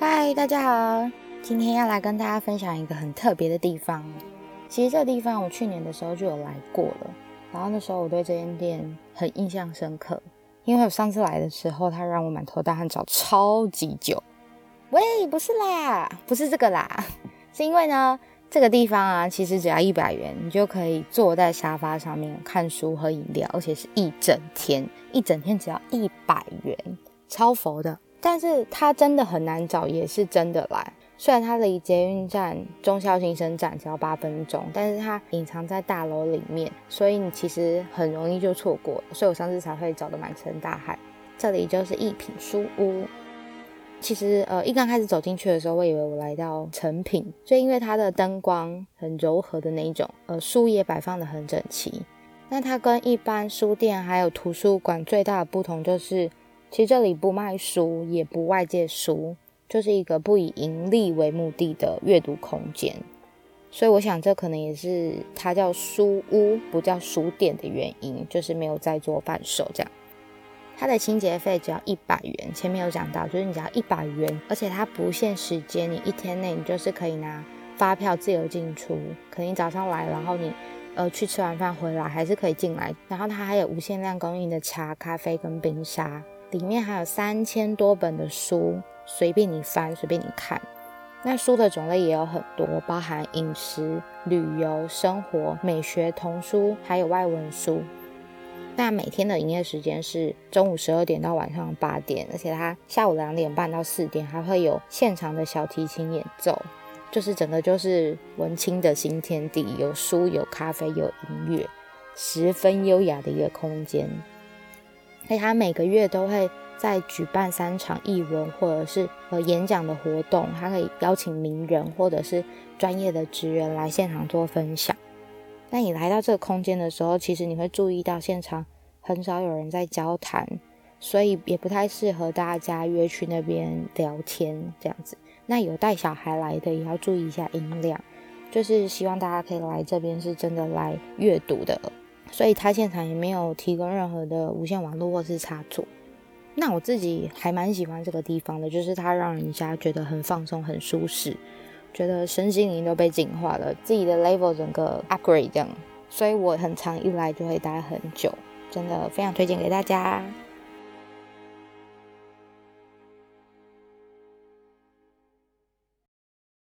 嗨，大家好，今天要来跟大家分享一个很特别的地方。其实这个地方我去年的时候就有来过了，然后那时候我对这间店很印象深刻，因为我上次来的时候，他让我满头大汗找超级久。喂，不是啦，不是这个啦，是因为呢。这个地方啊，其实只要一百元，你就可以坐在沙发上面看书、喝饮料，而且是一整天，一整天只要一百元，超佛的。但是它真的很难找，也是真的来。虽然它离捷运站忠孝新生站只要八分钟，但是它隐藏在大楼里面，所以你其实很容易就错过。所以我上次才会找得满城大海。这里就是一品书屋。其实，呃，一刚开始走进去的时候，我以为我来到成品，就因为它的灯光很柔和的那一种，呃，书也摆放得很整齐。那它跟一般书店还有图书馆最大的不同就是，其实这里不卖书，也不外借书，就是一个不以盈利为目的的阅读空间。所以我想，这可能也是它叫书屋，不叫书店的原因，就是没有在做贩售这样。它的清洁费只要一百元，前面有讲到，就是你只要一百元，而且它不限时间，你一天内你就是可以拿发票自由进出，可能你早上来，然后你呃去吃完饭回来还是可以进来，然后它还有无限量供应的茶、咖啡跟冰沙，里面还有三千多本的书，随便你翻，随便你看。那书的种类也有很多，包含饮食、旅游、生活、美学、童书，还有外文书。那每天的营业时间是中午十二点到晚上八点，而且它下午两点半到四点还会有现场的小提琴演奏，就是整个就是文青的新天地，有书有咖啡有音乐，十分优雅的一个空间。所以他每个月都会在举办三场译文或者是呃演讲的活动，他可以邀请名人或者是专业的职员来现场做分享。那你来到这个空间的时候，其实你会注意到现场很少有人在交谈，所以也不太适合大家约去那边聊天这样子。那有带小孩来的也要注意一下音量，就是希望大家可以来这边是真的来阅读的。所以他现场也没有提供任何的无线网络或是插座。那我自己还蛮喜欢这个地方的，就是它让人家觉得很放松、很舒适。觉得身心灵都被净化了，自己的 level 整个 upgrade 这样，所以我很常一来就会待很久，真的非常推荐给大家。